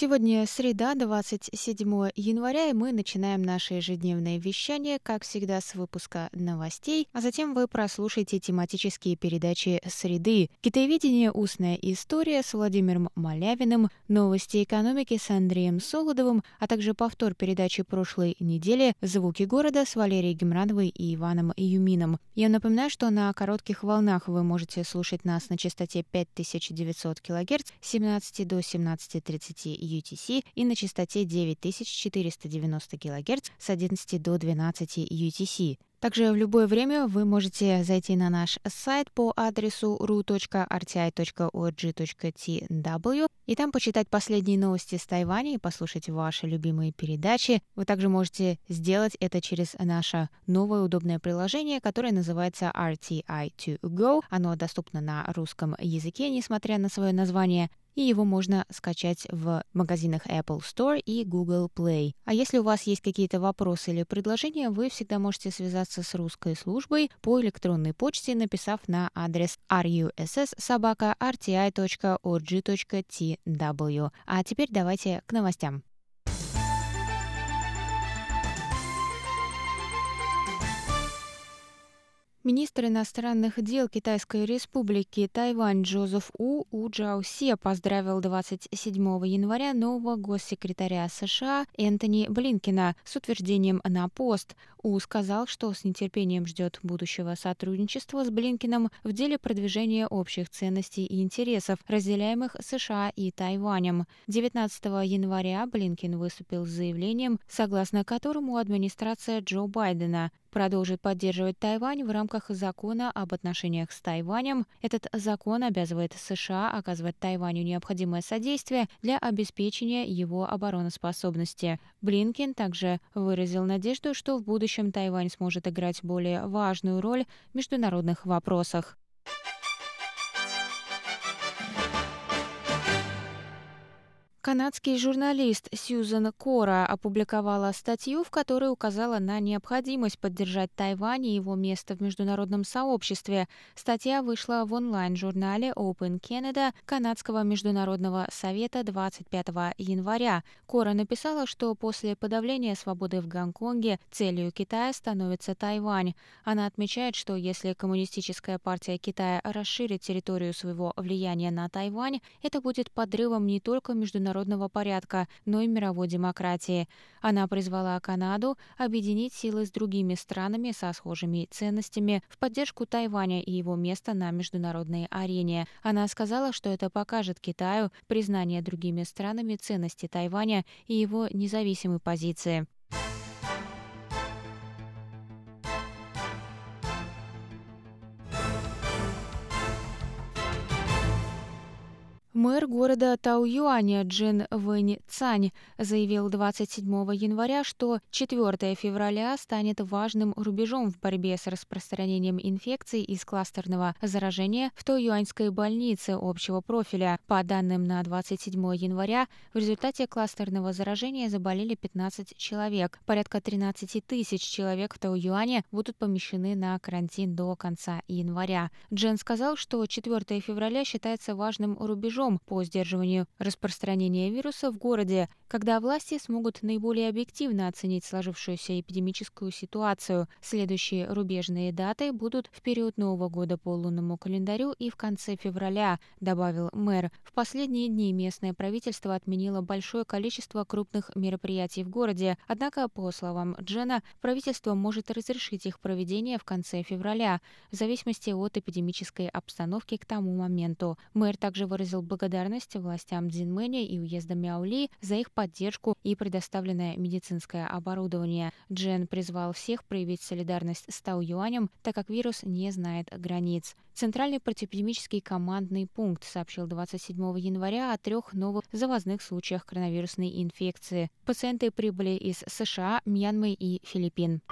Сегодня среда, 27 января, и мы начинаем наше ежедневное вещание, как всегда, с выпуска новостей, а затем вы прослушаете тематические передачи «Среды», «Китаеведение. Устная история» с Владимиром Малявиным, «Новости экономики» с Андреем Солодовым, а также повтор передачи прошлой недели «Звуки города» с Валерией Гемрановой и Иваном Юмином. Я напоминаю, что на коротких волнах вы можете слушать нас на частоте 5900 кГц с 17 до 17.30 UTC и на частоте 9490 кГц с 11 до 12 UTC. Также в любое время вы можете зайти на наш сайт по адресу ru.rti.org.tw и там почитать последние новости с Тайваня и послушать ваши любимые передачи. Вы также можете сделать это через наше новое удобное приложение, которое называется RTI2Go. Оно доступно на русском языке, несмотря на свое название и его можно скачать в магазинах Apple Store и Google Play. А если у вас есть какие-то вопросы или предложения, вы всегда можете связаться с русской службой по электронной почте, написав на адрес russsobaka.rti.org.tw. А теперь давайте к новостям. Министр иностранных дел Китайской республики Тайвань Джозеф У У Джаосе поздравил 27 января нового госсекретаря США Энтони Блинкина с утверждением на пост. У сказал, что с нетерпением ждет будущего сотрудничества с Блинкиным в деле продвижения общих ценностей и интересов, разделяемых США и Тайванем. 19 января Блинкин выступил с заявлением, согласно которому администрация Джо Байдена продолжит поддерживать Тайвань в рамках закона об отношениях с Тайванем. Этот закон обязывает США оказывать Тайваню необходимое содействие для обеспечения его обороноспособности. Блинкин также выразил надежду, что в будущем Тайвань сможет играть более важную роль в международных вопросах. Канадский журналист Сьюзан Кора опубликовала статью, в которой указала на необходимость поддержать Тайвань и его место в международном сообществе. Статья вышла в онлайн-журнале Open Canada Канадского международного совета 25 января. Кора написала, что после подавления свободы в Гонконге целью Китая становится Тайвань. Она отмечает, что если Коммунистическая партия Китая расширит территорию своего влияния на Тайвань, это будет подрывом не только международного международного порядка, но и мировой демократии. Она призвала Канаду объединить силы с другими странами со схожими ценностями в поддержку Тайваня и его места на международной арене. Она сказала, что это покажет Китаю признание другими странами ценности Тайваня и его независимой позиции. Мэр города Тау-Юаня Джин Вэнь Цань заявил 27 января, что 4 февраля станет важным рубежом в борьбе с распространением инфекций из кластерного заражения в Тау-Юаньской больнице общего профиля. По данным на 27 января, в результате кластерного заражения заболели 15 человек. Порядка 13 тысяч человек в Тау-Юане будут помещены на карантин до конца января. Джин сказал, что 4 февраля считается важным рубежом рубежом по сдерживанию распространения вируса в городе, когда власти смогут наиболее объективно оценить сложившуюся эпидемическую ситуацию. Следующие рубежные даты будут в период Нового года по лунному календарю и в конце февраля, добавил мэр. В последние дни местное правительство отменило большое количество крупных мероприятий в городе, однако, по словам Джена, правительство может разрешить их проведение в конце февраля, в зависимости от эпидемической обстановки к тому моменту. Мэр также выразил благодарность благодарность властям Дзинмэня и уезда Мяули за их поддержку и предоставленное медицинское оборудование. Джен призвал всех проявить солидарность с Тау Юанем, так как вирус не знает границ. Центральный противоэпидемический командный пункт сообщил 27 января о трех новых завозных случаях коронавирусной инфекции. Пациенты прибыли из США, Мьянмы и Филиппин.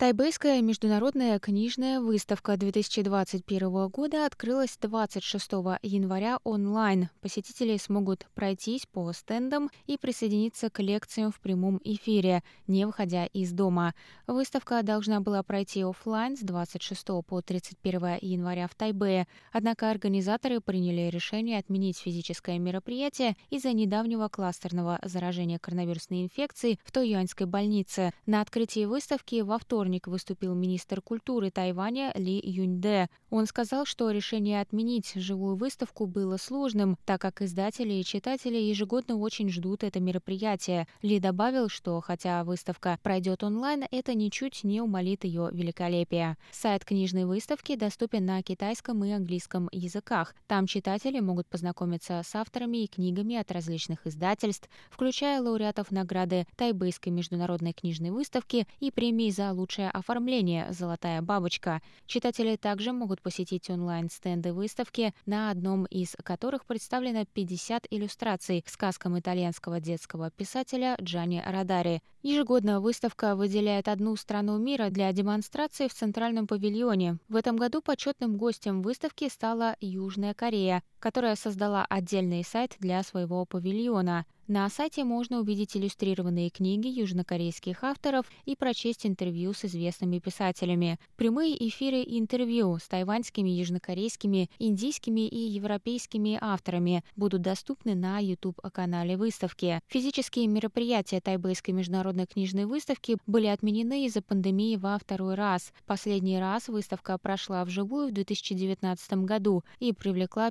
Тайбэйская международная книжная выставка 2021 года открылась 26 января онлайн. Посетители смогут пройтись по стендам и присоединиться к лекциям в прямом эфире, не выходя из дома. Выставка должна была пройти офлайн с 26 по 31 января в Тайбэе, однако организаторы приняли решение отменить физическое мероприятие из-за недавнего кластерного заражения коронавирусной инфекцией в Тойюаньской больнице. На открытии выставки во вторник вторник выступил министр культуры Тайваня Ли Юньде. Он сказал, что решение отменить живую выставку было сложным, так как издатели и читатели ежегодно очень ждут это мероприятие. Ли добавил, что хотя выставка пройдет онлайн, это ничуть не умолит ее великолепие. Сайт книжной выставки доступен на китайском и английском языках. Там читатели могут познакомиться с авторами и книгами от различных издательств, включая лауреатов награды Тайбэйской международной книжной выставки и премии за лучшее лучшее оформление «Золотая бабочка». Читатели также могут посетить онлайн-стенды выставки, на одном из которых представлено 50 иллюстраций к сказкам итальянского детского писателя Джани Радари. Ежегодно выставка выделяет одну страну мира для демонстрации в Центральном павильоне. В этом году почетным гостем выставки стала Южная Корея, которая создала отдельный сайт для своего павильона – на сайте можно увидеть иллюстрированные книги южнокорейских авторов и прочесть интервью с известными писателями. Прямые эфиры интервью с тайваньскими, южнокорейскими, индийскими и европейскими авторами будут доступны на YouTube-канале выставки. Физические мероприятия Тайбэйской международной книжной выставки были отменены из-за пандемии во второй раз. Последний раз выставка прошла вживую в 2019 году и привлекла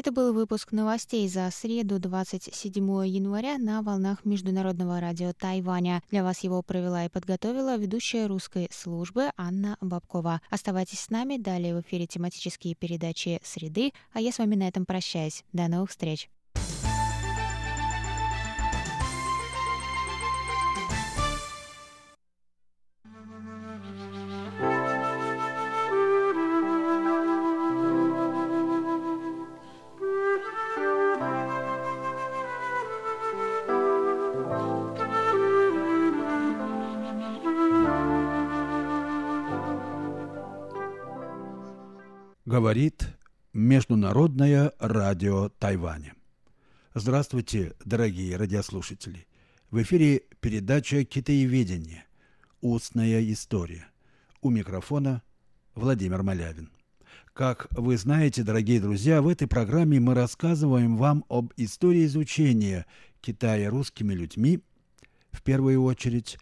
Это был выпуск новостей за среду 27 января на волнах Международного радио Тайваня. Для вас его провела и подготовила ведущая русской службы Анна Бабкова. Оставайтесь с нами, далее в эфире тематические передачи «Среды», а я с вами на этом прощаюсь. До новых встреч! Говорит Международное радио Тайваня. Здравствуйте, дорогие радиослушатели. В эфире передача «Китаеведение. Устная история». У микрофона Владимир Малявин. Как вы знаете, дорогие друзья, в этой программе мы рассказываем вам об истории изучения Китая русскими людьми, в первую очередь,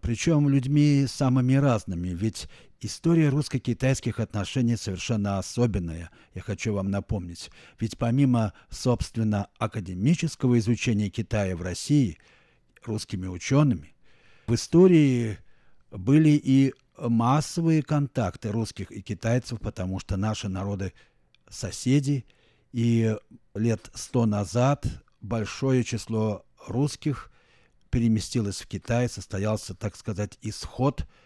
причем людьми самыми разными, ведь История русско-китайских отношений совершенно особенная, я хочу вам напомнить. Ведь помимо, собственно, академического изучения Китая в России русскими учеными, в истории были и массовые контакты русских и китайцев, потому что наши народы соседи, и лет сто назад большое число русских переместилось в Китай, состоялся, так сказать, исход –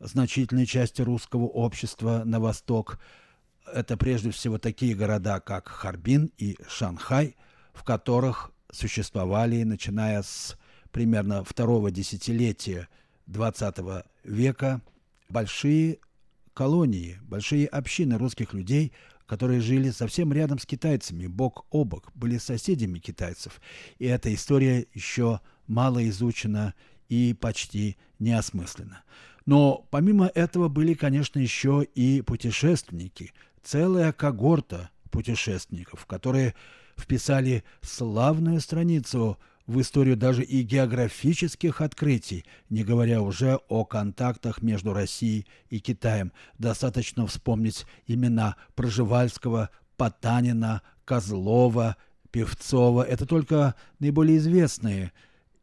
значительной части русского общества на восток. Это прежде всего такие города, как Харбин и Шанхай, в которых существовали, начиная с примерно второго десятилетия XX века, большие колонии, большие общины русских людей, которые жили совсем рядом с китайцами, бок о бок, были соседями китайцев. И эта история еще мало изучено и почти неосмысленно. Но помимо этого были, конечно, еще и путешественники, целая когорта путешественников, которые вписали славную страницу в историю даже и географических открытий, не говоря уже о контактах между Россией и Китаем. Достаточно вспомнить имена Проживальского, Потанина, Козлова, Певцова. Это только наиболее известные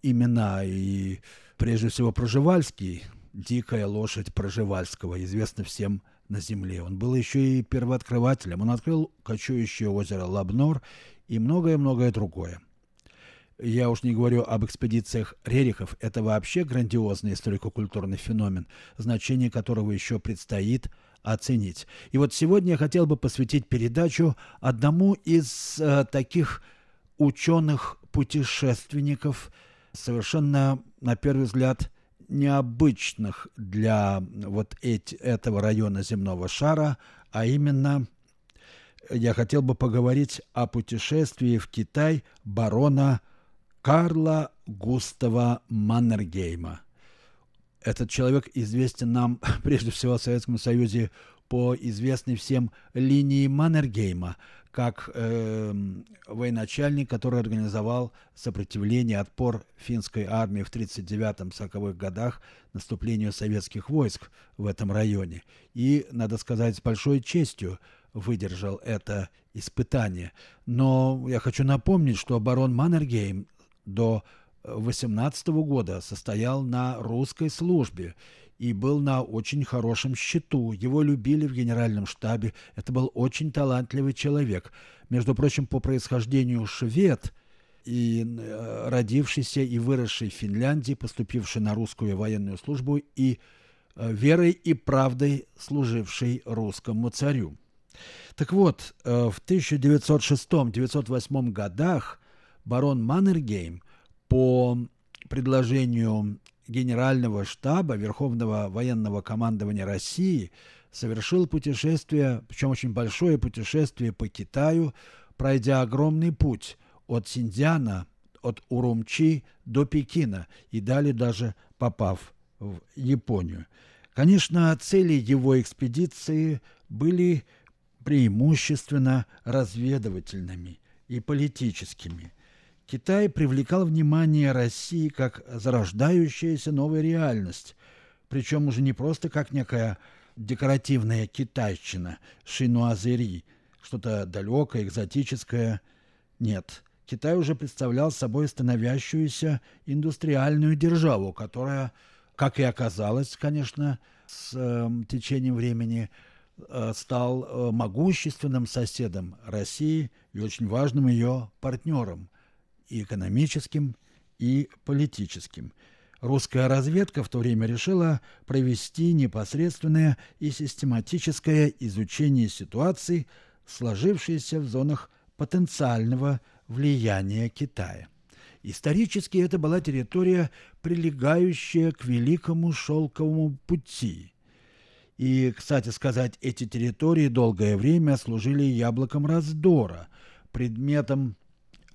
имена. И прежде всего Проживальский, дикая лошадь Проживальского, известна всем на земле. Он был еще и первооткрывателем. Он открыл кочующее озеро Лабнор и многое-многое другое. Я уж не говорю об экспедициях Рерихов. Это вообще грандиозный историко-культурный феномен, значение которого еще предстоит оценить. И вот сегодня я хотел бы посвятить передачу одному из э, таких ученых-путешественников, совершенно, на первый взгляд, необычных для вот эти, этого района земного шара, а именно я хотел бы поговорить о путешествии в Китай барона Карла Густава Маннергейма. Этот человек известен нам прежде всего в Советском Союзе по известной всем линии Маннергейма, как э, военачальник, который организовал сопротивление, отпор финской армии в 1939-1940-х годах наступлению советских войск в этом районе. И, надо сказать, с большой честью выдержал это испытание. Но я хочу напомнить, что барон Маннергейм до 18 года состоял на русской службе и был на очень хорошем счету. Его любили в генеральном штабе. Это был очень талантливый человек. Между прочим, по происхождению швед и э, родившийся и выросший в Финляндии, поступивший на русскую военную службу и э, верой и правдой служивший русскому царю. Так вот, э, в 1906-1908 годах барон Маннергейм по предложению Генерального штаба Верховного военного командования России совершил путешествие, причем очень большое путешествие по Китаю, пройдя огромный путь от Синьцзяна, от Урумчи до Пекина и далее даже попав в Японию. Конечно, цели его экспедиции были преимущественно разведывательными и политическими. Китай привлекал внимание России как зарождающаяся новая реальность, причем уже не просто как некая декоративная китайщина, шинуазери, что-то далекое, экзотическое. Нет, Китай уже представлял собой становящуюся индустриальную державу, которая, как и оказалось, конечно, с э, течением времени э, стал э, могущественным соседом России и очень важным ее партнером – и экономическим, и политическим. Русская разведка в то время решила провести непосредственное и систематическое изучение ситуации, сложившейся в зонах потенциального влияния Китая. Исторически это была территория, прилегающая к Великому Шелковому пути. И, кстати сказать, эти территории долгое время служили яблоком раздора, предметом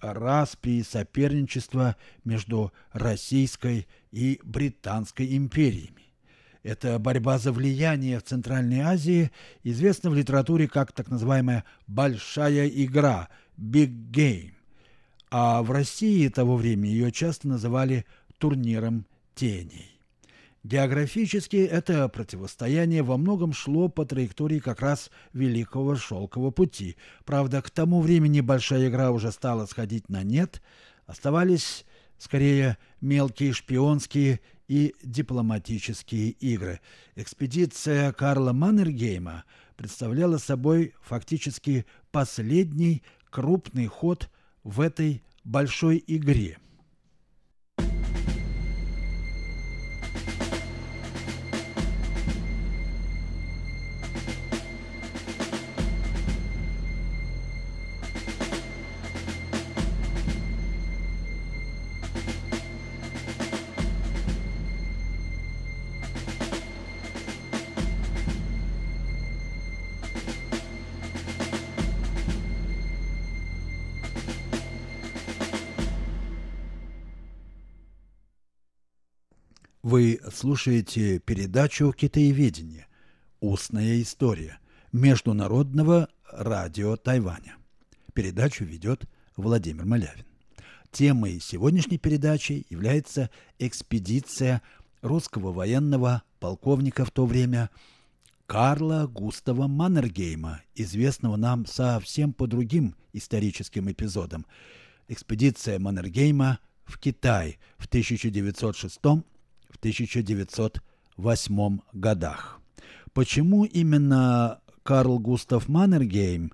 распри и соперничества между Российской и Британской империями. Эта борьба за влияние в Центральной Азии известна в литературе как так называемая «большая игра» – «big game», а в России того времени ее часто называли турниром теней. Географически это противостояние во многом шло по траектории как раз Великого Шелкового пути. Правда, к тому времени большая игра уже стала сходить на нет, оставались скорее мелкие шпионские и дипломатические игры. Экспедиция Карла Маннергейма представляла собой фактически последний крупный ход в этой большой игре – Вы слушаете передачу «Китаеведение. Устная история» Международного радио Тайваня. Передачу ведет Владимир Малявин. Темой сегодняшней передачи является экспедиция русского военного полковника в то время Карла Густава Маннергейма, известного нам совсем по другим историческим эпизодам. Экспедиция Маннергейма в Китай в 1906-1908 годах. Почему именно Карл Густав Маннергейм,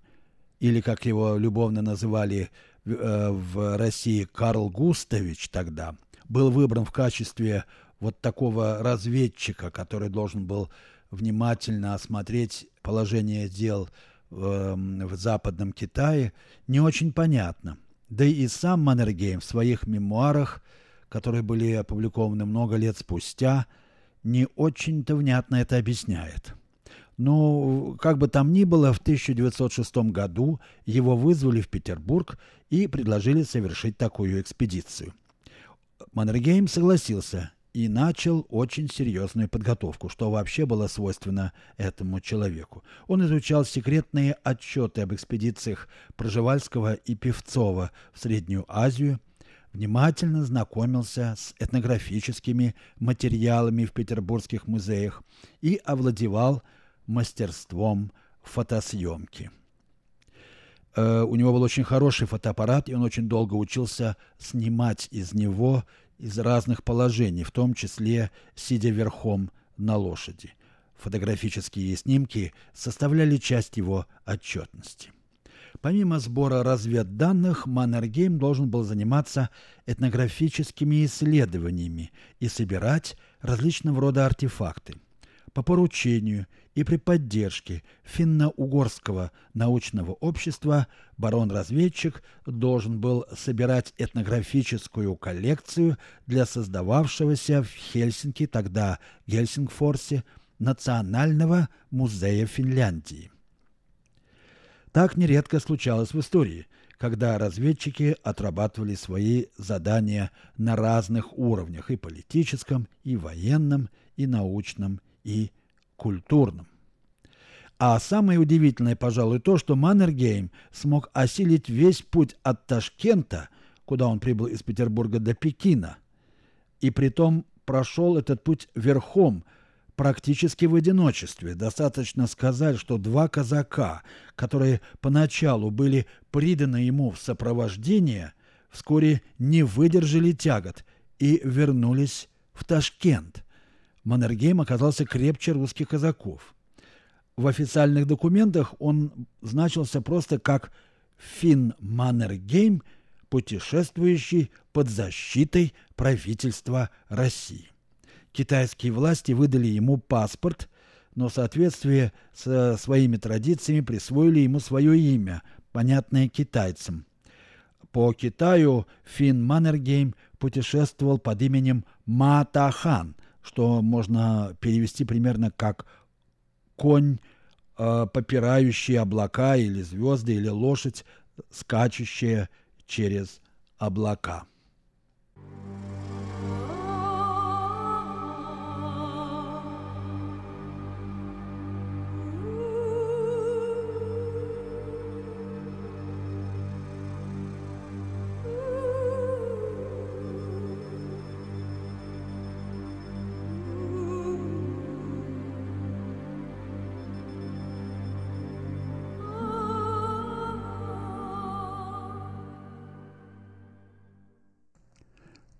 или как его любовно называли э, в России Карл Густавич тогда, был выбран в качестве вот такого разведчика, который должен был внимательно осмотреть положение дел в, эм, в Западном Китае, не очень понятно. Да и сам Маннергейм в своих мемуарах, которые были опубликованы много лет спустя, не очень-то внятно это объясняет. Но, как бы там ни было, в 1906 году его вызвали в Петербург и предложили совершить такую экспедицию. Маннергейм согласился и начал очень серьезную подготовку, что вообще было свойственно этому человеку. Он изучал секретные отчеты об экспедициях Проживальского и Певцова в Среднюю Азию, внимательно знакомился с этнографическими материалами в петербургских музеях и овладевал мастерством фотосъемки. Э, у него был очень хороший фотоаппарат, и он очень долго учился снимать из него из разных положений, в том числе сидя верхом на лошади. Фотографические снимки составляли часть его отчетности. Помимо сбора разведданных, Маннергейм должен был заниматься этнографическими исследованиями и собирать различного рода артефакты – по поручению и при поддержке финно-угорского научного общества барон-разведчик должен был собирать этнографическую коллекцию для создававшегося в Хельсинки, тогда Гельсингфорсе, Национального музея Финляндии. Так нередко случалось в истории, когда разведчики отрабатывали свои задания на разных уровнях и политическом, и военном, и научном, и культурным. А самое удивительное, пожалуй, то, что Маннергейм смог осилить весь путь от Ташкента, куда он прибыл из Петербурга до Пекина, и притом прошел этот путь верхом, практически в одиночестве. Достаточно сказать, что два казака, которые поначалу были приданы ему в сопровождение, вскоре не выдержали тягот и вернулись в Ташкент. Маннергейм оказался крепче русских казаков. В официальных документах он значился просто как Финн Маннергейм, путешествующий под защитой правительства России. Китайские власти выдали ему паспорт, но в соответствии со своими традициями присвоили ему свое имя, понятное китайцам. По Китаю Финн Маннергейм путешествовал под именем Матахан – что можно перевести примерно как конь, э, попирающий облака или звезды, или лошадь, скачущая через облака.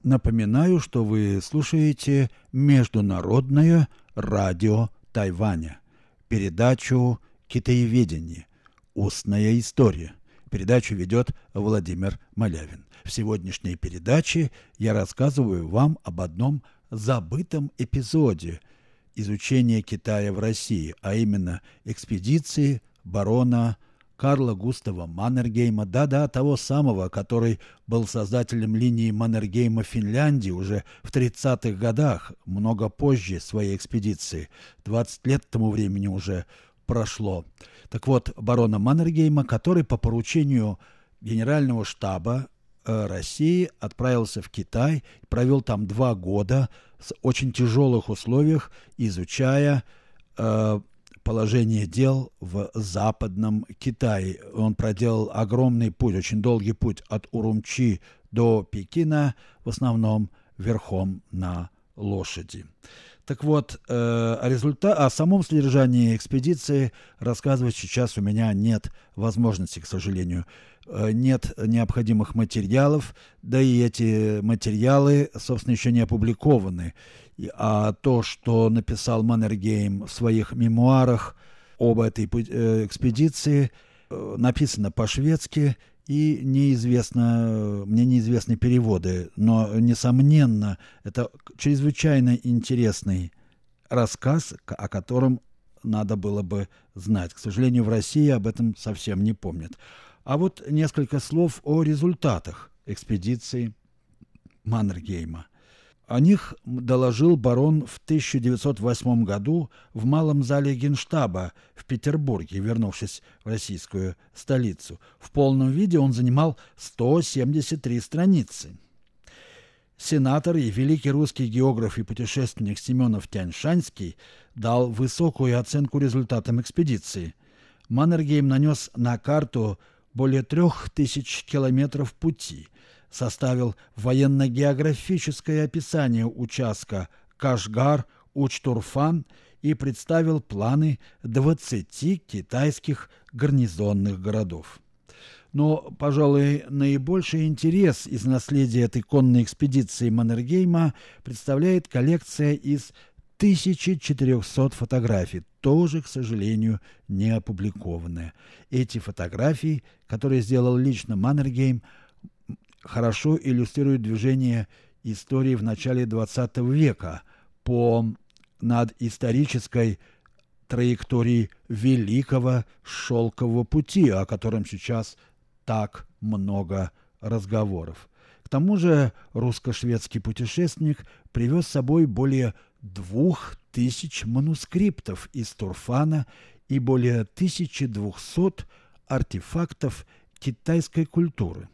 Напоминаю, что вы слушаете Международное радио Тайваня, передачу «Китаеведение. Устная история». Передачу ведет Владимир Малявин. В сегодняшней передаче я рассказываю вам об одном забытом эпизоде изучения Китая в России, а именно экспедиции барона Карла Густава Маннергейма, да-да, того самого, который был создателем линии Маннергейма в Финляндии уже в 30-х годах, много позже своей экспедиции. 20 лет тому времени уже прошло. Так вот, барона Маннергейма, который по поручению Генерального штаба э, России отправился в Китай, провел там два года, с очень тяжелых условиях, изучая э, положение дел в западном Китае. Он проделал огромный путь, очень долгий путь от Урумчи до Пекина, в основном верхом на лошади. Так вот, э, о, результа... о самом содержании экспедиции рассказывать сейчас у меня нет возможности, к сожалению. Э, нет необходимых материалов, да и эти материалы, собственно, еще не опубликованы. А то, что написал Маннергейм в своих мемуарах об этой э, экспедиции, э, написано по-шведски и неизвестно, мне неизвестны переводы, но, несомненно, это чрезвычайно интересный рассказ, о котором надо было бы знать. К сожалению, в России об этом совсем не помнят. А вот несколько слов о результатах экспедиции Маннергейма – о них доложил барон в 1908 году в Малом зале Генштаба в Петербурге, вернувшись в российскую столицу. В полном виде он занимал 173 страницы. Сенатор и великий русский географ и путешественник Семенов Тяньшанский дал высокую оценку результатам экспедиции. Маннергейм нанес на карту более трех тысяч километров пути – составил военно-географическое описание участка Кашгар-Учтурфан и представил планы 20 китайских гарнизонных городов. Но, пожалуй, наибольший интерес из наследия этой конной экспедиции Маннергейма представляет коллекция из 1400 фотографий, тоже, к сожалению, не опубликованная. Эти фотографии, которые сделал лично Маннергейм, хорошо иллюстрирует движение истории в начале XX века по над исторической траектории великого шелкового пути, о котором сейчас так много разговоров. К тому же русско-шведский путешественник привез с собой более двух тысяч манускриптов из Турфана и более 1200 артефактов китайской культуры.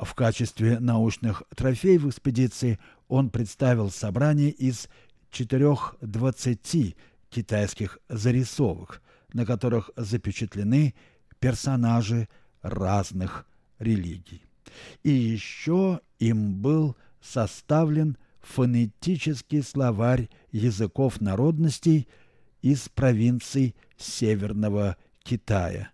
В качестве научных трофеев экспедиции он представил собрание из четырех двадцати китайских зарисовок, на которых запечатлены персонажи разных религий. И еще им был составлен фонетический словарь языков народностей из провинций Северного Китая.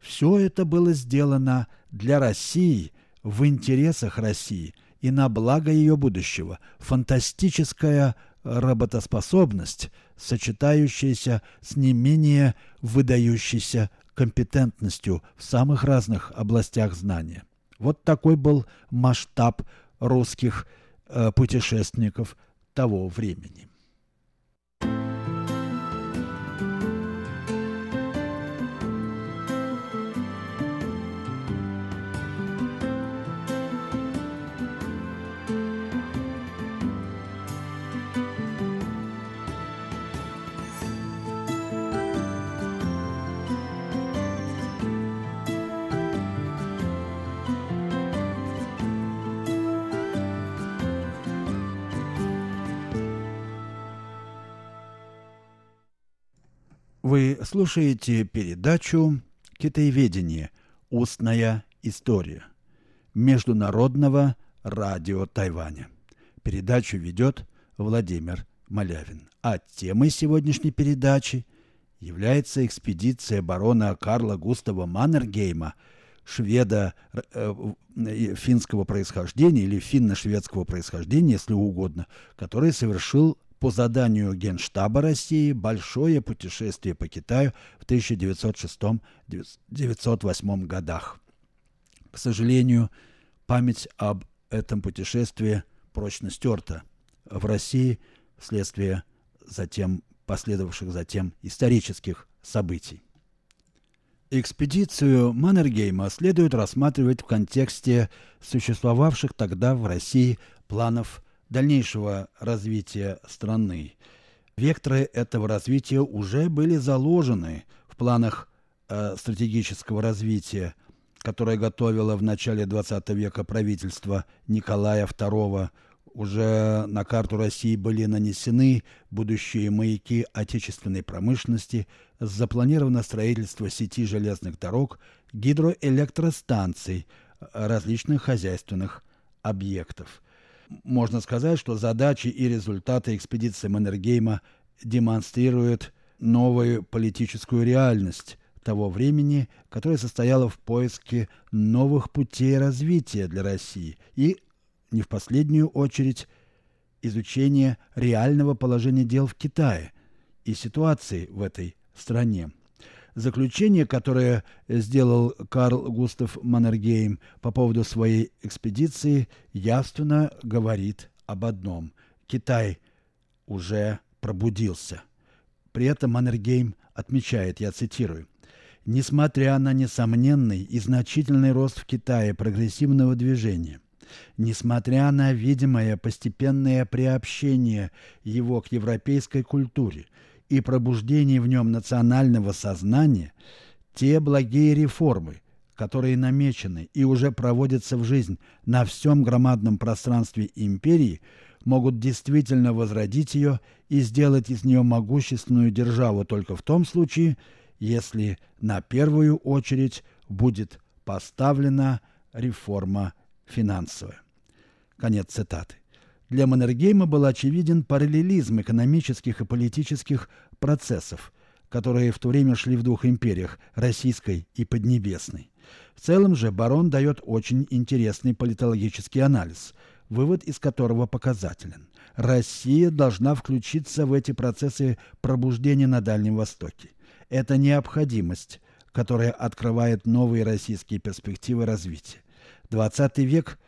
Все это было сделано для России – в интересах России и на благо ее будущего, фантастическая работоспособность, сочетающаяся с не менее выдающейся компетентностью в самых разных областях знания. Вот такой был масштаб русских э, путешественников того времени. Слушаете передачу «Китаеведение. Устная история» Международного радио Тайваня. Передачу ведет Владимир Малявин. А темой сегодняшней передачи является экспедиция барона Карла Густава Маннергейма, шведа э, э, финского происхождения или финно-шведского происхождения, если угодно, который совершил по заданию Генштаба России большое путешествие по Китаю в 1906-1908 годах. К сожалению, память об этом путешествии прочно стерта в России вследствие затем последовавших затем исторических событий. Экспедицию Маннергейма следует рассматривать в контексте существовавших тогда в России планов дальнейшего развития страны. Векторы этого развития уже были заложены в планах э, стратегического развития, которое готовило в начале XX века правительство Николая II уже на карту России были нанесены будущие маяки отечественной промышленности, запланировано строительство сети железных дорог, гидроэлектростанций, различных хозяйственных объектов. Можно сказать, что задачи и результаты экспедиции Маннергейма демонстрируют новую политическую реальность того времени, которая состояла в поиске новых путей развития для России и не в последнюю очередь изучение реального положения дел в Китае и ситуации в этой стране. Заключение, которое сделал Карл Густав Маннергейм по поводу своей экспедиции, явственно говорит об одном. Китай уже пробудился. При этом Маннергейм отмечает, я цитирую, «Несмотря на несомненный и значительный рост в Китае прогрессивного движения – Несмотря на видимое постепенное приобщение его к европейской культуре и пробуждение в нем национального сознания, те благие реформы, которые намечены и уже проводятся в жизнь на всем громадном пространстве империи, могут действительно возродить ее и сделать из нее могущественную державу только в том случае, если на первую очередь будет поставлена реформа финансовая. Конец цитаты. Для Маннергейма был очевиден параллелизм экономических и политических процессов, которые в то время шли в двух империях – российской и поднебесной. В целом же барон дает очень интересный политологический анализ, вывод из которого показателен. Россия должна включиться в эти процессы пробуждения на Дальнем Востоке. Это необходимость, которая открывает новые российские перспективы развития. XX век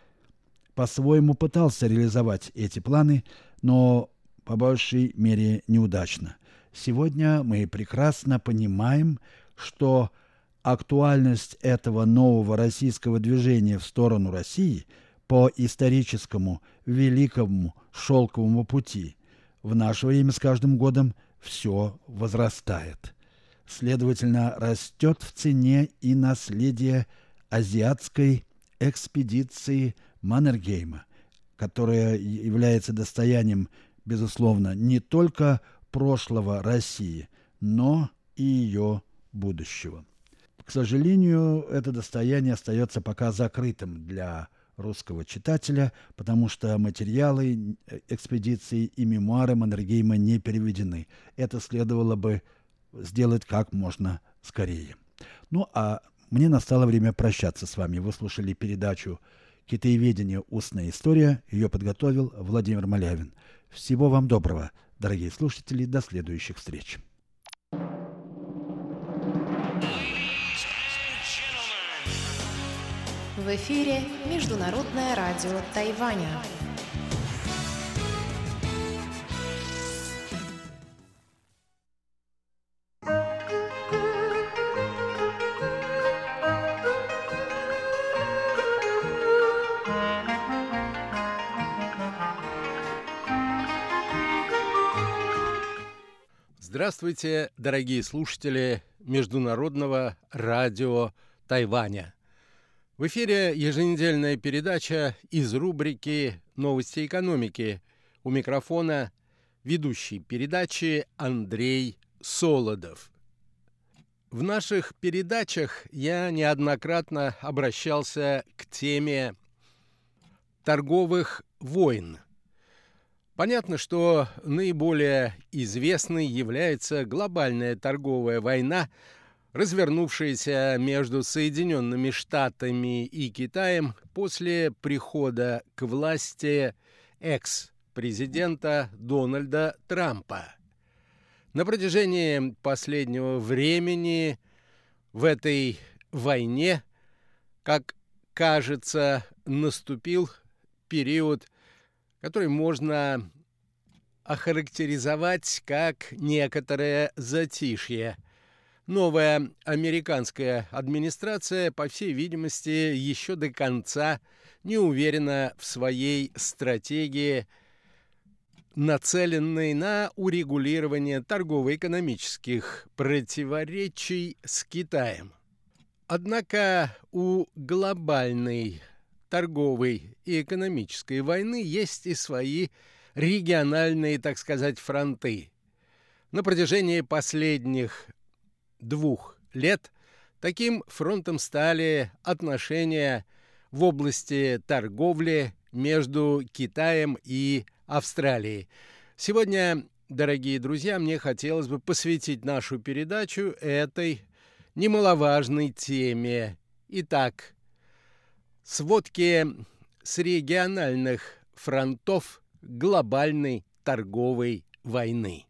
по-своему пытался реализовать эти планы, но по большей мере неудачно. Сегодня мы прекрасно понимаем, что актуальность этого нового российского движения в сторону России по историческому великому шелковому пути в наше время с каждым годом все возрастает. Следовательно, растет в цене и наследие азиатской экспедиции Маннергейма, которая является достоянием, безусловно, не только прошлого России, но и ее будущего. К сожалению, это достояние остается пока закрытым для русского читателя, потому что материалы экспедиции и мемуары Маннергейма не переведены. Это следовало бы сделать как можно скорее. Ну а мне настало время прощаться с вами. Вы слушали передачу «Китаеведение. Устная история». Ее подготовил Владимир Малявин. Всего вам доброго, дорогие слушатели. До следующих встреч. В эфире Международное радио Тайваня. Здравствуйте, дорогие слушатели Международного радио Тайваня. В эфире еженедельная передача из рубрики «Новости экономики». У микрофона ведущий передачи Андрей Солодов. В наших передачах я неоднократно обращался к теме торговых войн – Понятно, что наиболее известной является глобальная торговая война, развернувшаяся между Соединенными Штатами и Китаем после прихода к власти экс-президента Дональда Трампа. На протяжении последнего времени в этой войне, как кажется, наступил период – который можно охарактеризовать как некоторое затишье. Новая американская администрация, по всей видимости, еще до конца не уверена в своей стратегии, нацеленной на урегулирование торгово-экономических противоречий с Китаем. Однако у глобальной торговой и экономической войны есть и свои региональные, так сказать, фронты. На протяжении последних двух лет таким фронтом стали отношения в области торговли между Китаем и Австралией. Сегодня, дорогие друзья, мне хотелось бы посвятить нашу передачу этой немаловажной теме. Итак, сводки с региональных фронтов глобальной торговой войны.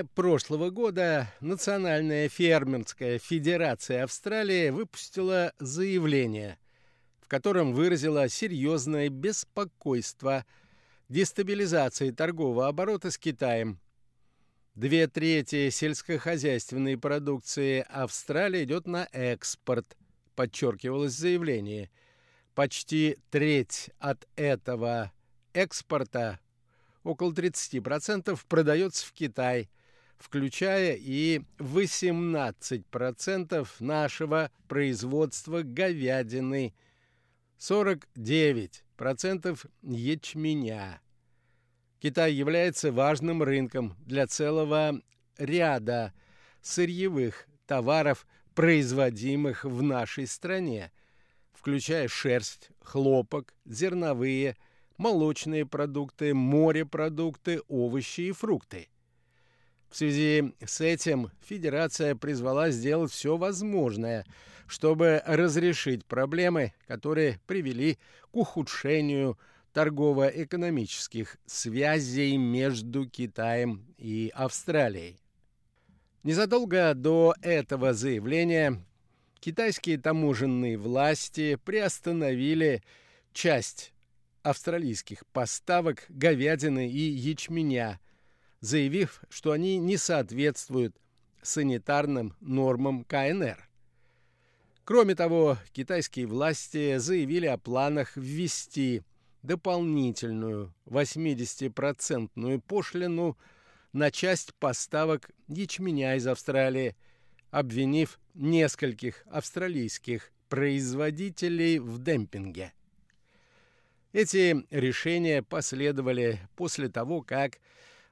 Мае прошлого года Национальная фермерская федерация Австралии выпустила заявление, в котором выразила серьезное беспокойство дестабилизации торгового оборота с Китаем. Две трети сельскохозяйственной продукции Австралии идет на экспорт, подчеркивалось в заявлении. Почти треть от этого экспорта около 30% продается в Китай, включая и 18% нашего производства говядины, 49% ячменя. Китай является важным рынком для целого ряда сырьевых товаров, производимых в нашей стране, включая шерсть, хлопок, зерновые, молочные продукты, морепродукты, овощи и фрукты. В связи с этим Федерация призвала сделать все возможное, чтобы разрешить проблемы, которые привели к ухудшению торгово-экономических связей между Китаем и Австралией. Незадолго до этого заявления китайские таможенные власти приостановили часть австралийских поставок говядины и ячменя, заявив, что они не соответствуют санитарным нормам КНР. Кроме того, китайские власти заявили о планах ввести дополнительную 80-процентную пошлину на часть поставок ячменя из Австралии, обвинив нескольких австралийских производителей в демпинге. Эти решения последовали после того, как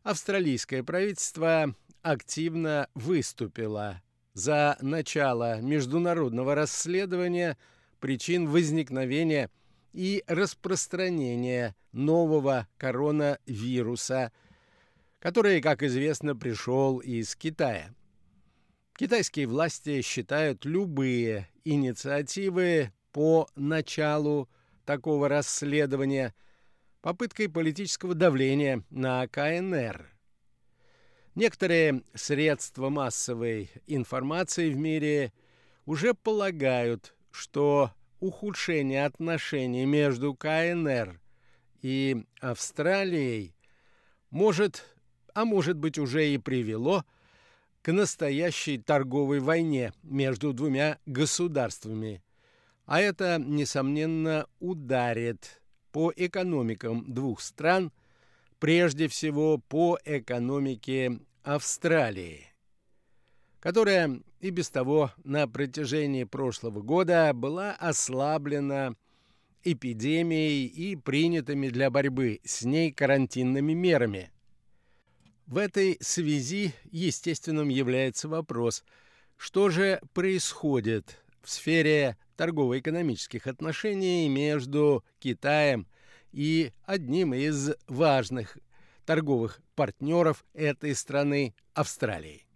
австралийское правительство активно выступило за начало международного расследования причин возникновения и распространения нового коронавируса, который, как известно, пришел из Китая. Китайские власти считают любые инициативы по началу такого расследования попыткой политического давления на КНР. Некоторые средства массовой информации в мире уже полагают, что ухудшение отношений между КНР и Австралией может, а может быть уже и привело к настоящей торговой войне между двумя государствами – а это, несомненно, ударит по экономикам двух стран, прежде всего по экономике Австралии, которая и без того на протяжении прошлого года была ослаблена эпидемией и принятыми для борьбы с ней карантинными мерами. В этой связи естественным является вопрос, что же происходит в сфере торгово-экономических отношений между Китаем и одним из важных торговых партнеров этой страны Австралией.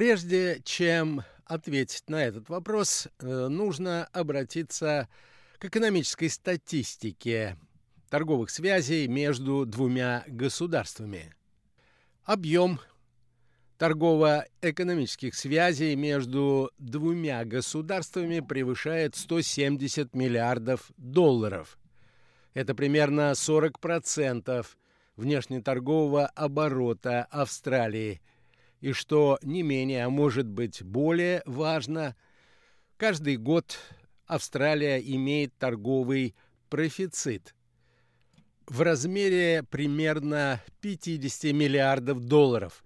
Прежде чем ответить на этот вопрос, э, нужно обратиться к экономической статистике торговых связей между двумя государствами. Объем торгово-экономических связей между двумя государствами превышает 170 миллиардов долларов. Это примерно 40% внешнеторгового оборота Австралии. И что не менее, а может быть более важно, каждый год Австралия имеет торговый профицит в размере примерно 50 миллиардов долларов,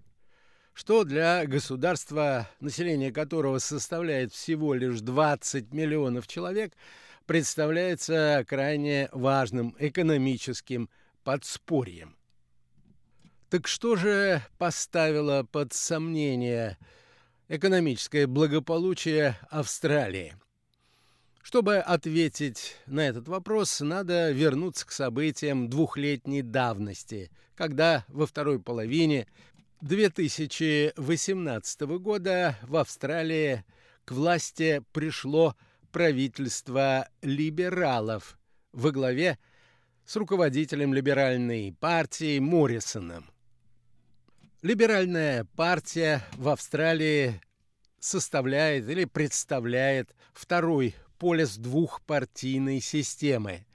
что для государства, население которого составляет всего лишь 20 миллионов человек, представляется крайне важным экономическим подспорьем. Так что же поставило под сомнение экономическое благополучие Австралии? Чтобы ответить на этот вопрос, надо вернуться к событиям двухлетней давности, когда во второй половине 2018 года в Австралии к власти пришло правительство либералов во главе с руководителем либеральной партии Моррисоном. Либеральная партия в Австралии составляет или представляет второй полис двухпартийной системы,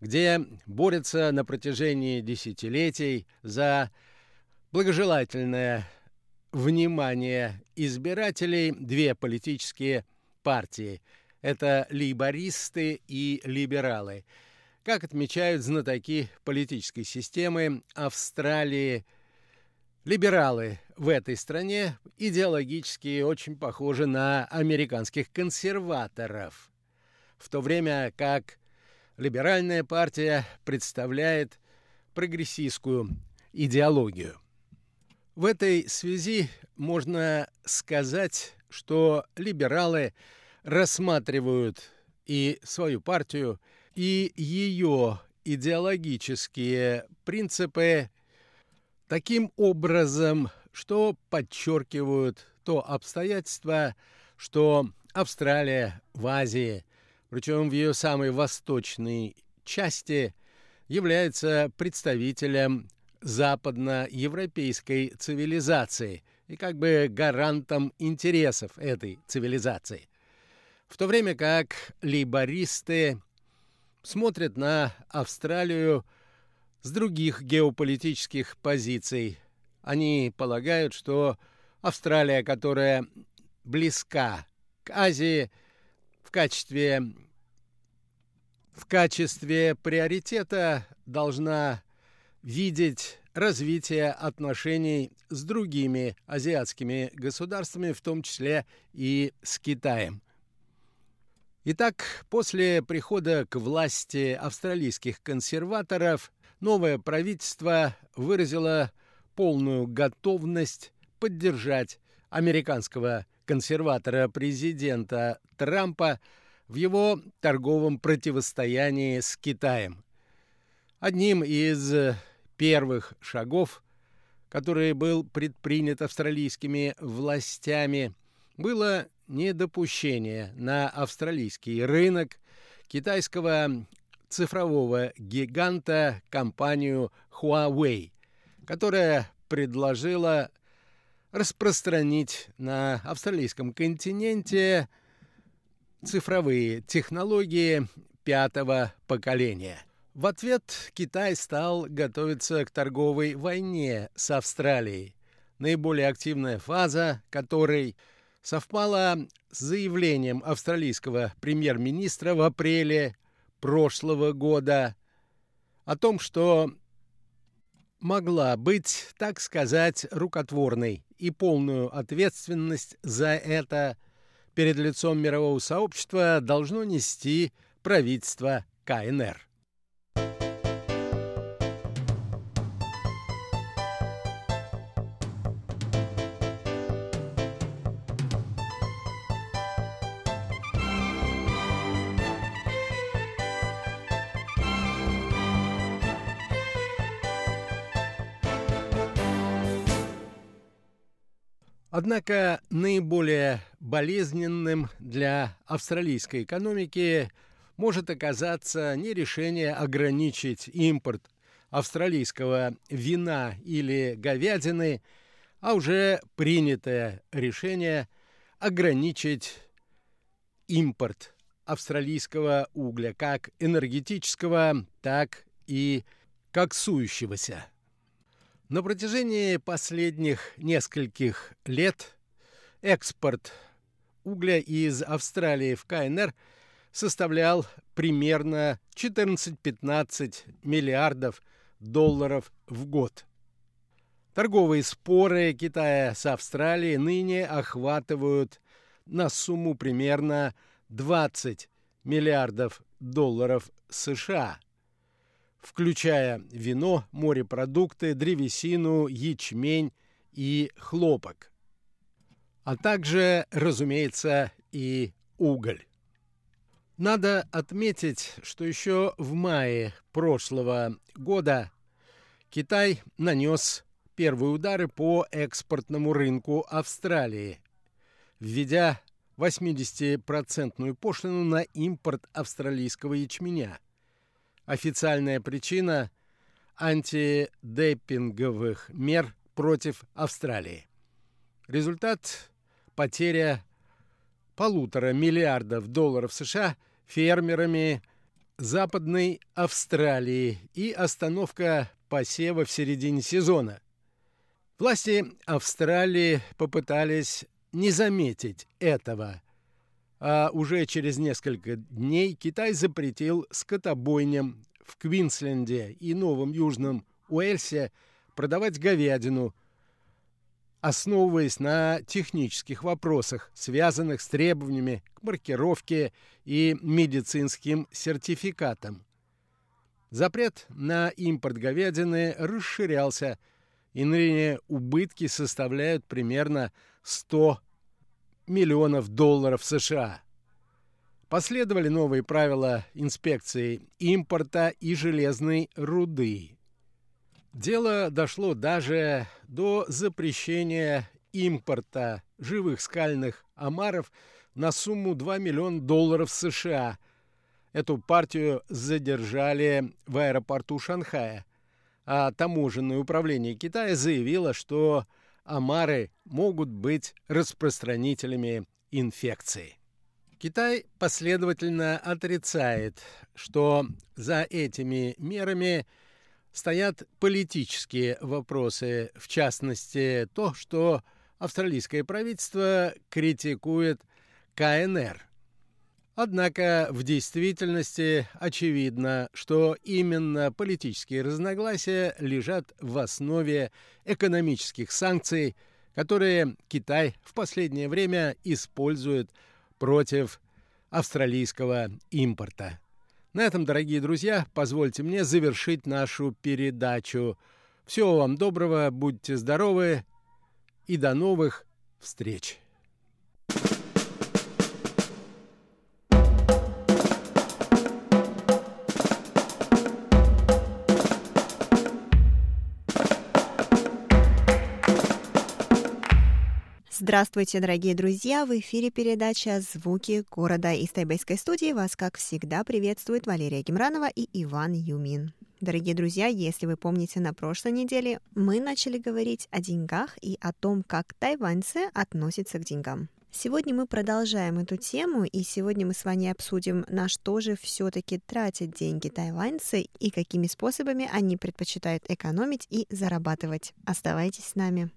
где борются на протяжении десятилетий за благожелательное внимание избирателей две политические партии. Это лейбористы и либералы. Как отмечают знатоки политической системы Австралии, либералы в этой стране идеологически очень похожи на американских консерваторов в то время как либеральная партия представляет прогрессистскую идеологию. В этой связи можно сказать, что либералы рассматривают и свою партию, и ее идеологические принципы таким образом, что подчеркивают то обстоятельство, что Австралия в Азии причем в ее самой восточной части, является представителем западноевропейской цивилизации и как бы гарантом интересов этой цивилизации. В то время как лейбористы смотрят на Австралию с других геополитических позиций. Они полагают, что Австралия, которая близка к Азии, в качестве, в качестве приоритета должна видеть развитие отношений с другими азиатскими государствами, в том числе и с Китаем. Итак, после прихода к власти австралийских консерваторов новое правительство выразило полную готовность поддержать американского консерватора-президента Трампа в его торговом противостоянии с Китаем. Одним из первых шагов, который был предпринят австралийскими властями, было недопущение на австралийский рынок китайского цифрового гиганта компанию Huawei, которая предложила распространить на австралийском континенте цифровые технологии пятого поколения. В ответ Китай стал готовиться к торговой войне с Австралией, наиболее активная фаза которой совпала с заявлением австралийского премьер-министра в апреле прошлого года о том, что могла быть, так сказать, рукотворной, и полную ответственность за это перед лицом мирового сообщества должно нести правительство КНР. Однако наиболее болезненным для австралийской экономики может оказаться не решение ограничить импорт австралийского вина или говядины, а уже принятое решение ограничить импорт австралийского угля, как энергетического, так и коксующегося. На протяжении последних нескольких лет экспорт угля из Австралии в КНР составлял примерно 14-15 миллиардов долларов в год. Торговые споры Китая с Австралией ныне охватывают на сумму примерно 20 миллиардов долларов США, включая вино, морепродукты, древесину, ячмень и хлопок, а также, разумеется, и уголь. Надо отметить, что еще в мае прошлого года Китай нанес первые удары по экспортному рынку Австралии, введя 80% пошлину на импорт австралийского ячменя. Официальная причина – антидепинговых мер против Австралии. Результат – потеря полутора миллиардов долларов США фермерами Западной Австралии и остановка посева в середине сезона. Власти Австралии попытались не заметить этого. А уже через несколько дней Китай запретил скотобойням в Квинсленде и Новом Южном Уэльсе продавать говядину, основываясь на технических вопросах, связанных с требованиями к маркировке и медицинским сертификатам. Запрет на импорт говядины расширялся, и ныне убытки составляют примерно 100 миллионов долларов США. Последовали новые правила инспекции импорта и железной руды. Дело дошло даже до запрещения импорта живых скальных омаров на сумму 2 миллиона долларов США. Эту партию задержали в аэропорту Шанхая, а таможенное управление Китая заявило, что омары могут быть распространителями инфекции. Китай последовательно отрицает, что за этими мерами стоят политические вопросы, в частности то, что австралийское правительство критикует КНР. Однако в действительности очевидно, что именно политические разногласия лежат в основе экономических санкций, которые Китай в последнее время использует против австралийского импорта. На этом, дорогие друзья, позвольте мне завершить нашу передачу. Всего вам доброго, будьте здоровы и до новых встреч! Здравствуйте, дорогие друзья! В эфире передача «Звуки города» из тайбэйской студии. Вас, как всегда, приветствует Валерия Гемранова и Иван Юмин. Дорогие друзья, если вы помните, на прошлой неделе мы начали говорить о деньгах и о том, как тайваньцы относятся к деньгам. Сегодня мы продолжаем эту тему, и сегодня мы с вами обсудим, на что же все-таки тратят деньги тайваньцы и какими способами они предпочитают экономить и зарабатывать. Оставайтесь с нами.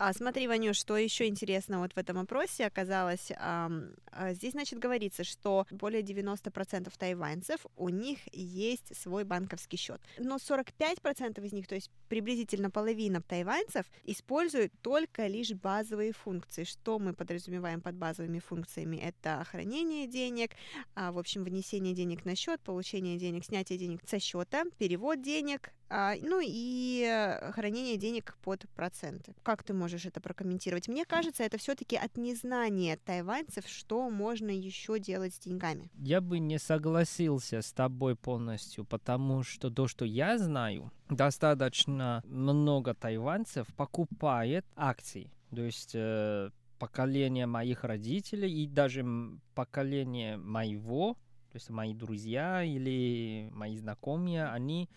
А, смотри, Ваню, что еще интересно вот в этом опросе оказалось, а, здесь, значит, говорится, что более 90% тайваньцев, у них есть свой банковский счет, но 45% из них, то есть приблизительно половина тайваньцев, используют только лишь базовые функции. Что мы подразумеваем под базовыми функциями? Это хранение денег, а, в общем, внесение денег на счет, получение денег, снятие денег со счета, перевод денег, ну и э, хранение денег под проценты. Как ты можешь это прокомментировать? Мне кажется, это все-таки от незнания тайваньцев, что можно еще делать с деньгами. Я бы не согласился с тобой полностью, потому что то, что я знаю, достаточно много тайваньцев покупает акции. То есть э, поколение моих родителей и даже поколение моего, то есть мои друзья или мои знакомые, они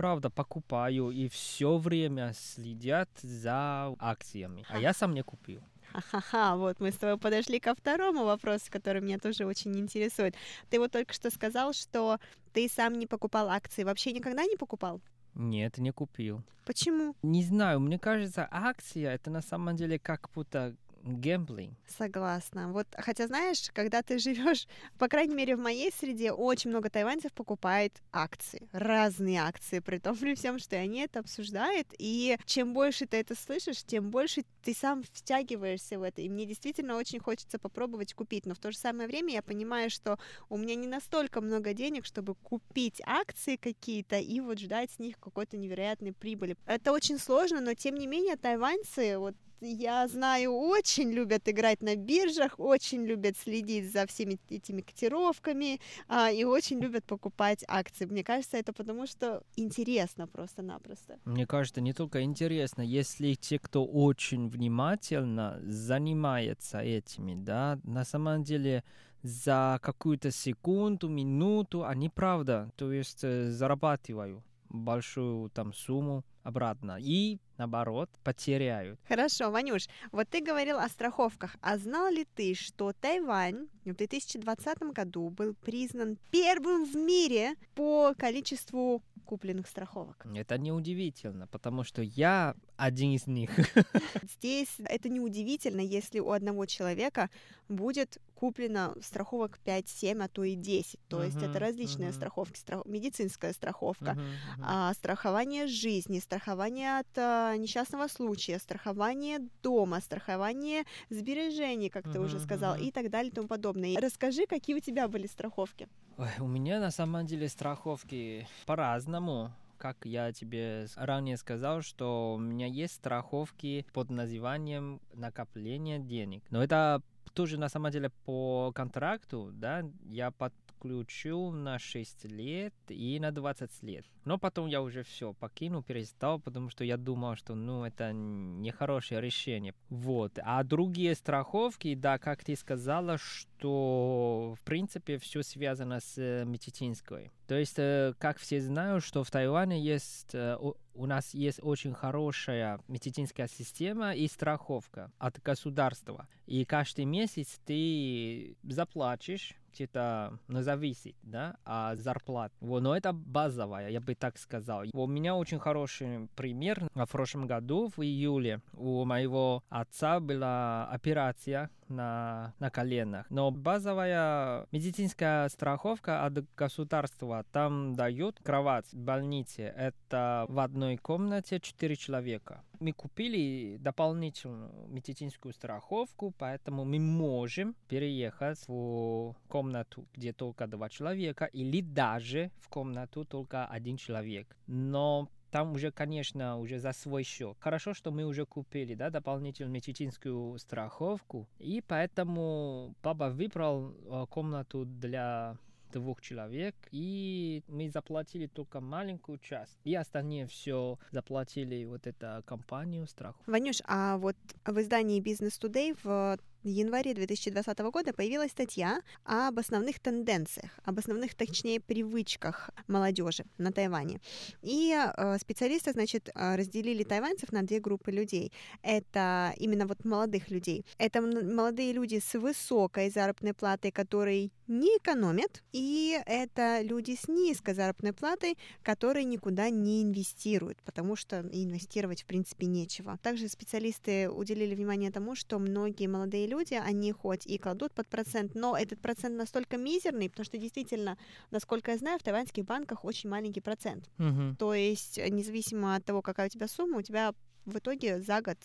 правда покупаю и все время следят за акциями. А я сам не купил. Ха-ха-ха, вот мы с тобой подошли ко второму вопросу, который меня тоже очень интересует. Ты вот только что сказал, что ты сам не покупал акции, вообще никогда не покупал? Нет, не купил. Почему? Не знаю, мне кажется, акция это на самом деле как будто гэмблинг. Согласна. Вот, хотя знаешь, когда ты живешь, по крайней мере, в моей среде очень много тайваньцев покупает акции, разные акции, при том при всем, что они это обсуждают, и чем больше ты это слышишь, тем больше ты сам втягиваешься в это, и мне действительно очень хочется попробовать купить, но в то же самое время я понимаю, что у меня не настолько много денег, чтобы купить акции какие-то и вот ждать с них какой-то невероятной прибыли. Это очень сложно, но тем не менее тайваньцы, вот я знаю, очень любят играть на биржах, очень любят следить за всеми этими котировками а, и очень любят покупать акции. Мне кажется, это потому что интересно просто-напросто. Мне кажется, не только интересно, если те, кто очень внимательно занимается этими, да, на самом деле за какую-то секунду, минуту они правда, то есть э, зарабатывают большую там сумму обратно. И наоборот, потеряют. Хорошо, Ванюш, вот ты говорил о страховках. А знал ли ты, что Тайвань в 2020 году был признан первым в мире по количеству купленных страховок? Это неудивительно, потому что я один из них. Здесь это неудивительно, если у одного человека будет куплено страховок 5, 7, а то и 10. То uh-huh, есть это различные uh-huh. страховки. Страх... Медицинская страховка, uh-huh, uh-huh. А, страхование жизни, страхование от а, несчастного случая, страхование дома, страхование сбережений, как uh-huh, ты уже сказал, uh-huh. и так далее и тому подобное. Расскажи, какие у тебя были страховки? Ой, у меня на самом деле страховки по-разному как я тебе ранее сказал, что у меня есть страховки под названием накопление денег. Но это тоже на самом деле по контракту, да, я подключил на 6 лет и на 20 лет. Но потом я уже все покинул, перестал, потому что я думал, что ну это нехорошее решение. Вот. А другие страховки, да, как ты сказала, что в принципе все связано с э, медицинской. То есть, э, как все знают, что в Тайване есть э, у нас есть очень хорошая медицинская система и страховка от государства. И каждый месяц ты заплатишь где-то ну, зависит, да, а зарплат. Вот, но это базовая, я бы так сказал. У меня очень хороший пример. В прошлом году, в июле, у моего отца была операция на, на коленах. Но базовая медицинская страховка от государства там дают кровать в больнице. Это в одной комнате 4 человека. Мы купили дополнительную медицинскую страховку, поэтому мы можем переехать в комнату, где только два человека, или даже в комнату только один человек. Но там уже, конечно, уже за свой счет. Хорошо, что мы уже купили, да, дополнительную медицинскую страховку, и поэтому папа выбрал э, комнату для двух человек, и мы заплатили только маленькую часть, и остальные все заплатили вот эта компанию страху. Ванюш, а вот в издании Business Today в в январе 2020 года появилась статья об основных тенденциях, об основных, точнее, привычках молодежи на Тайване. И э, специалисты, значит, э, разделили тайваньцев на две группы людей. Это именно вот молодых людей. Это молодые люди с высокой заработной платой, которые не экономят, и это люди с низкой заработной платой, которые никуда не инвестируют, потому что инвестировать, в принципе, нечего. Также специалисты уделили внимание тому, что многие молодые люди, они хоть и кладут под процент, но этот процент настолько мизерный, потому что действительно, насколько я знаю, в тайваньских банках очень маленький процент. Угу. То есть, независимо от того, какая у тебя сумма, у тебя в итоге за год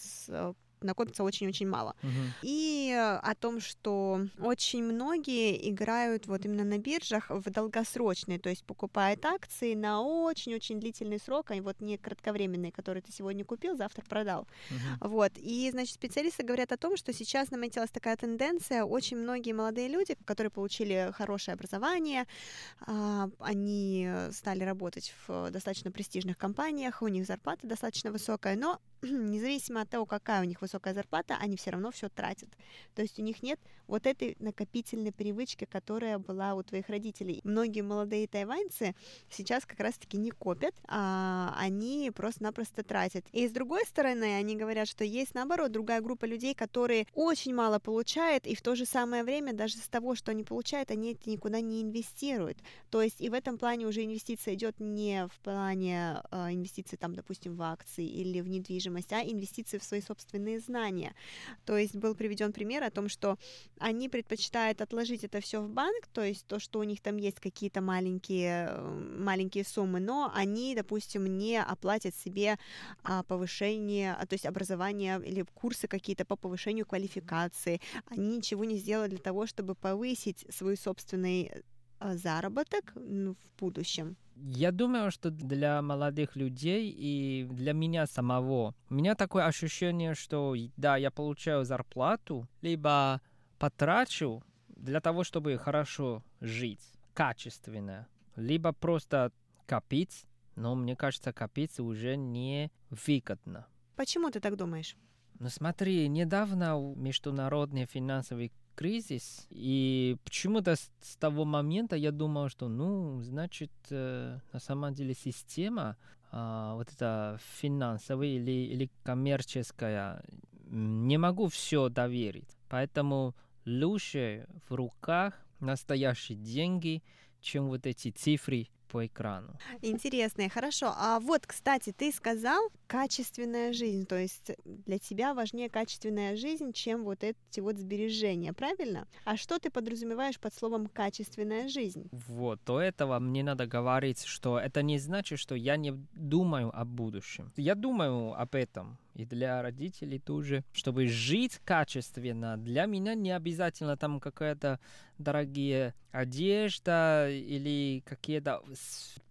накопится очень-очень мало. Мгм. И э, о том, что очень многие играют вот именно на биржах в долгосрочные, то есть покупают акции на очень-очень длительный срок, а вот не кратковременные, которые ты сегодня купил, завтра продал. Мгм. Вот. И, значит, специалисты говорят о том, что сейчас наметилась такая тенденция. Очень многие молодые люди, которые получили хорошее образование, а, они стали работать в достаточно престижных компаниях, у них зарплата достаточно высокая, но независимо от того, какая у них высокая зарплата, они все равно все тратят. То есть у них нет вот этой накопительной привычки, которая была у твоих родителей. Многие молодые тайваньцы сейчас как раз-таки не копят, а они просто-напросто тратят. И с другой стороны, они говорят, что есть наоборот другая группа людей, которые очень мало получают, и в то же самое время даже с того, что они получают, они это никуда не инвестируют. То есть и в этом плане уже инвестиция идет не в плане э, инвестиций, там, допустим, в акции или в недвижимость, а инвестиции в свои собственные знания. То есть был приведен пример о том, что они предпочитают отложить это все в банк, то есть то, что у них там есть какие-то маленькие, маленькие суммы, но они, допустим, не оплатят себе а, повышение, а, то есть образование или курсы какие-то по повышению квалификации. Они ничего не сделали для того, чтобы повысить свой собственный э, заработок в будущем. Я думаю, что для молодых людей и для меня самого, у меня такое ощущение, что да, я получаю зарплату, либо потрачу для того, чтобы хорошо жить, качественно, либо просто копить, но мне кажется, копить уже не выгодно. Почему ты так думаешь? Ну смотри, недавно международный финансовый кризис, и почему-то с, с того момента я думал, что, ну, значит, э, на самом деле система, а, вот эта финансовая или, или коммерческая, не могу все доверить. Поэтому лучше в руках настоящие деньги, чем вот эти цифры по экрану. Интересно, хорошо. А вот, кстати, ты сказал качественная жизнь, то есть для тебя важнее качественная жизнь, чем вот эти вот сбережения, правильно? А что ты подразумеваешь под словом качественная жизнь? Вот, до этого мне надо говорить, что это не значит, что я не думаю о будущем. Я думаю об этом. И для родителей тоже. Чтобы жить качественно, для меня не обязательно там какая-то дорогие одежда или какие-то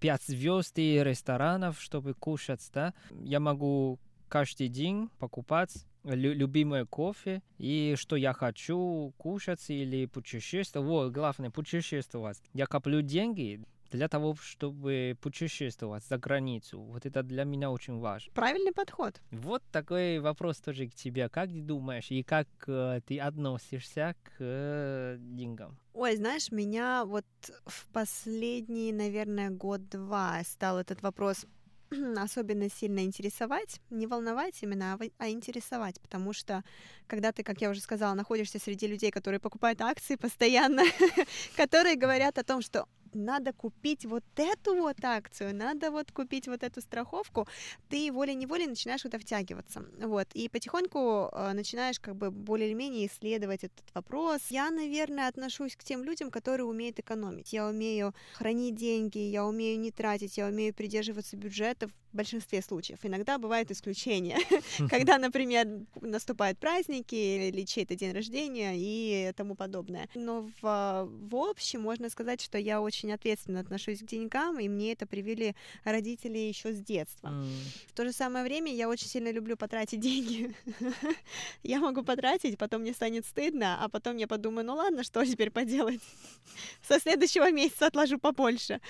пять звезд ресторанов, чтобы кушать, да. Я могу каждый день покупать лю- любимое кофе и что я хочу кушать или путешествовать. Вот, главное, путешествовать. Я коплю деньги для того, чтобы путешествовать за границу. Вот это для меня очень важно. Правильный подход. Вот такой вопрос тоже к тебе. Как ты думаешь и как э, ты относишься к э, деньгам? Ой, знаешь, меня вот в последний, наверное, год-два стал этот вопрос особенно сильно интересовать, не волновать именно, а а интересовать, потому что когда ты, как я уже сказала, находишься среди людей, которые покупают акции постоянно, которые говорят о том, что надо купить вот эту вот акцию, надо вот купить вот эту страховку, ты волей-неволей начинаешь это втягиваться, вот, и потихоньку э, начинаешь как бы более или менее исследовать этот вопрос. Я, наверное, отношусь к тем людям, которые умеют экономить. Я умею хранить деньги, я умею не тратить, я умею придерживаться бюджета в большинстве случаев. Иногда бывают исключения, когда, например, наступают праздники или чей-то день рождения и тому подобное. Но в, в общем можно сказать, что я очень ответственно отношусь к деньгам, и мне это привили родители еще с детства. М, В то же самое время я очень сильно люблю потратить деньги. я могу потратить, потом мне станет стыдно, а потом я подумаю, ну ладно, что теперь поделать? Со следующего месяца отложу побольше.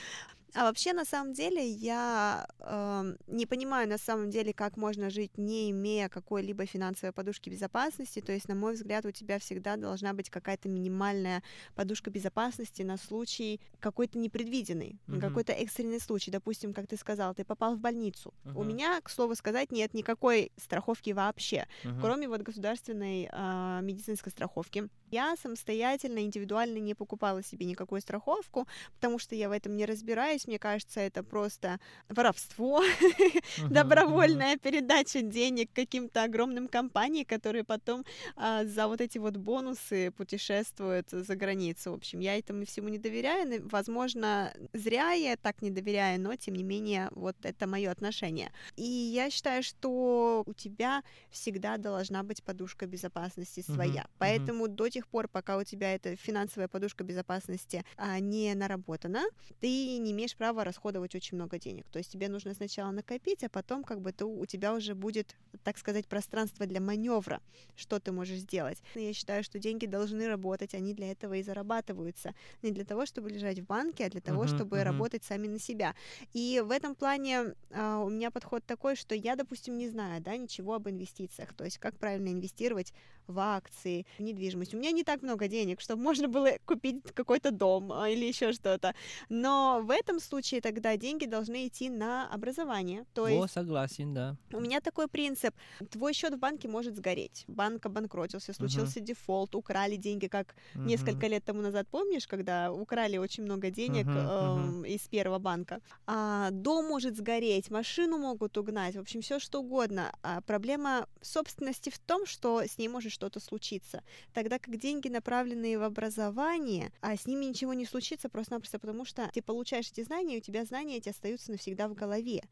А вообще, на самом деле, я эм, не понимаю, на самом деле, как можно жить, не имея какой-либо финансовой подушки безопасности. То есть, на мой взгляд, у тебя всегда должна быть какая-то минимальная подушка безопасности на случай какой-то непредвиденный, Мгм. какой-то экстренный случай. Допустим, как ты сказал, ты попал в больницу. У Мгм. меня, к слову сказать, нет никакой страховки вообще, мгм. кроме вот государственной а, медицинской страховки. Я самостоятельно, индивидуально не покупала себе никакую страховку, потому что я в этом не разбираюсь, здесь, мне кажется, это просто воровство, добровольная передача денег каким-то огромным компаниям, которые потом а, за вот эти вот бонусы путешествуют за границу. В общем, я этому всему не доверяю. Возможно, зря я так не доверяю, но тем не менее, вот это мое отношение. И я считаю, что у тебя всегда должна быть подушка безопасности своя. Uh-huh, Поэтому uh-huh. до тех пор, пока у тебя эта финансовая подушка безопасности а, не наработана, ты не имеешь права расходовать очень много денег. То есть тебе нужно сначала накопить, а потом как бы то у тебя уже будет, так сказать, пространство для маневра, что ты можешь сделать. Я считаю, что деньги должны работать, они для этого и зарабатываются. Не для того, чтобы лежать в банке, а для того, uh-huh, чтобы uh-huh. работать сами на себя. И в этом плане а, у меня подход такой, что я, допустим, не знаю, да, ничего об инвестициях, то есть как правильно инвестировать в акции, в недвижимость. У меня не так много денег, чтобы можно было купить какой-то дом а, или еще что-то. Но в этом случае тогда деньги должны идти на образование. То есть... О, согласен, да. У меня такой принцип. Твой счет в банке может сгореть. Банк обанкротился, случился uh-huh. дефолт, украли деньги, как uh-huh. несколько лет тому назад, помнишь, когда украли очень много денег uh-huh. э, из первого банка. А, дом может сгореть, машину могут угнать, в общем, все что угодно. А проблема собственности в том, что с ней может что-то случиться. Тогда как деньги, направленные в образование, а с ними ничего не случится просто-напросто потому, что ты получаешь эти знания, и у тебя знания эти остаются навсегда в голове.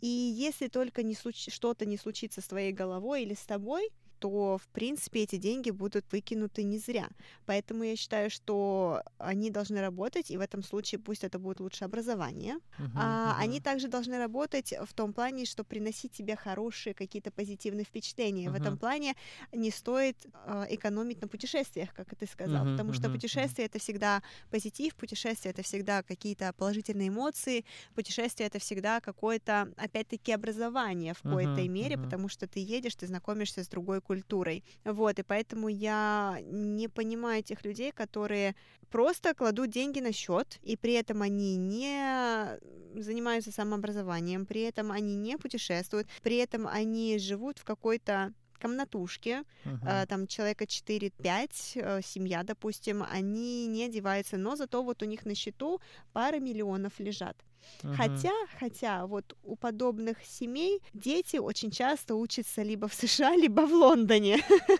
И если только не случ... что-то не случится с твоей головой или с тобой, то, в принципе, эти деньги будут выкинуты не зря. Поэтому я считаю, что они должны работать, и в этом случае пусть это будет лучше образование. Uh-huh, а, uh-huh. Они также должны работать в том плане, что приносить тебе хорошие какие-то позитивные впечатления. Uh-huh. В этом плане не стоит э, экономить на путешествиях, как ты сказал, uh-huh, потому uh-huh, что путешествие uh-huh. это всегда позитив, путешествие это всегда какие-то положительные эмоции, путешествие это всегда какое-то, опять-таки, образование в какой-то uh-huh, мере, uh-huh. потому что ты едешь, ты знакомишься с другой культурой. Вот, и поэтому я не понимаю тех людей, которые просто кладут деньги на счет, и при этом они не занимаются самообразованием, при этом они не путешествуют, при этом они живут в какой-то комнатушке, uh-huh. там человека 4-5, э, семья, допустим, они не одеваются, но зато вот у них на счету пара миллионов лежат. Uh-huh. Хотя, хотя вот у подобных семей дети очень часто учатся либо в США, либо в Лондоне,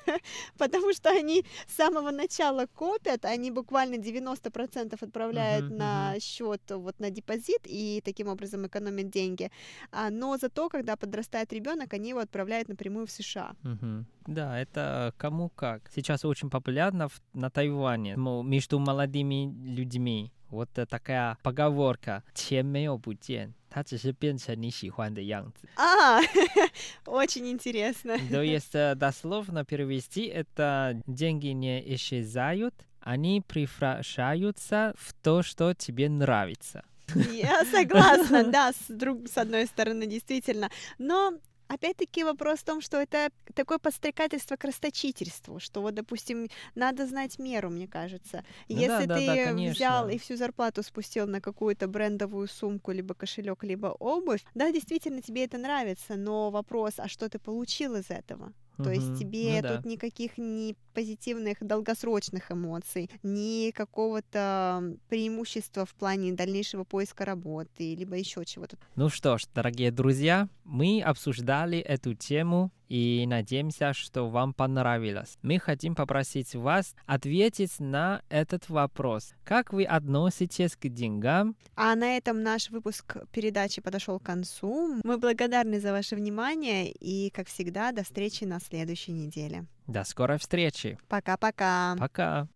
потому что они с самого начала копят, они буквально 90% отправляют uh-huh, на uh-huh. счет вот на депозит и таким образом экономят деньги. А, но зато, когда подрастает ребенок, они его отправляют напрямую в США. Uh-huh. Да, это кому как. Сейчас очень популярно в, на Тайване между молодыми людьми Вот такая поговорка «钱没有不见，它只是变成你喜欢的样子». А, очень интересно. То есть дословно перевести это «деньги не исчезают, они превращаются в то, что тебе нравится». Я согласна, да, с, друг, с одной стороны, действительно. Но Опять-таки вопрос в том, что это такое подстрекательство к расточительству, что вот, допустим, надо знать меру, мне кажется. Ну, Если да, ты да, да, взял и всю зарплату спустил на какую-то брендовую сумку, либо кошелек, либо обувь, да, действительно тебе это нравится, но вопрос, а что ты получил из этого? То есть тебе ну, тут да. никаких ни позитивных долгосрочных эмоций, ни какого-то преимущества в плане дальнейшего поиска работы, либо еще чего-то. Ну что ж, дорогие друзья, мы обсуждали эту тему и надеемся, что вам понравилось. Мы хотим попросить вас ответить на этот вопрос. Как вы относитесь к деньгам? А на этом наш выпуск передачи подошел к концу. Мы благодарны за ваше внимание и, как всегда, до встречи на следующей неделе. До скорой встречи. Пока-пока. Пока.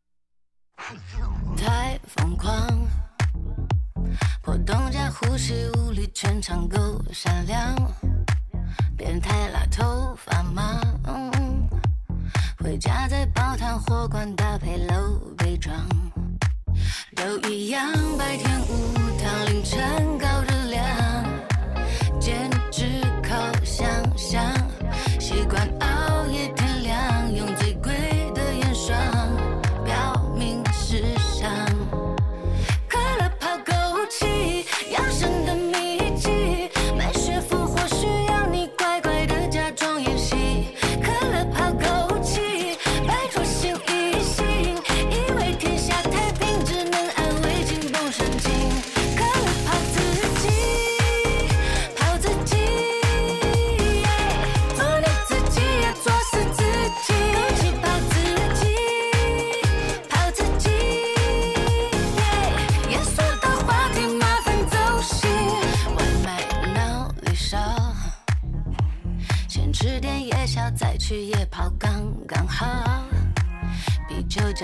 太疯狂，破洞加呼吸无力，全场够闪亮。 变态辣头发吗？回家在煲汤火罐搭配露背装，都一样，白天无糖，凌晨高热量，简直靠想象，习惯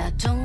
就加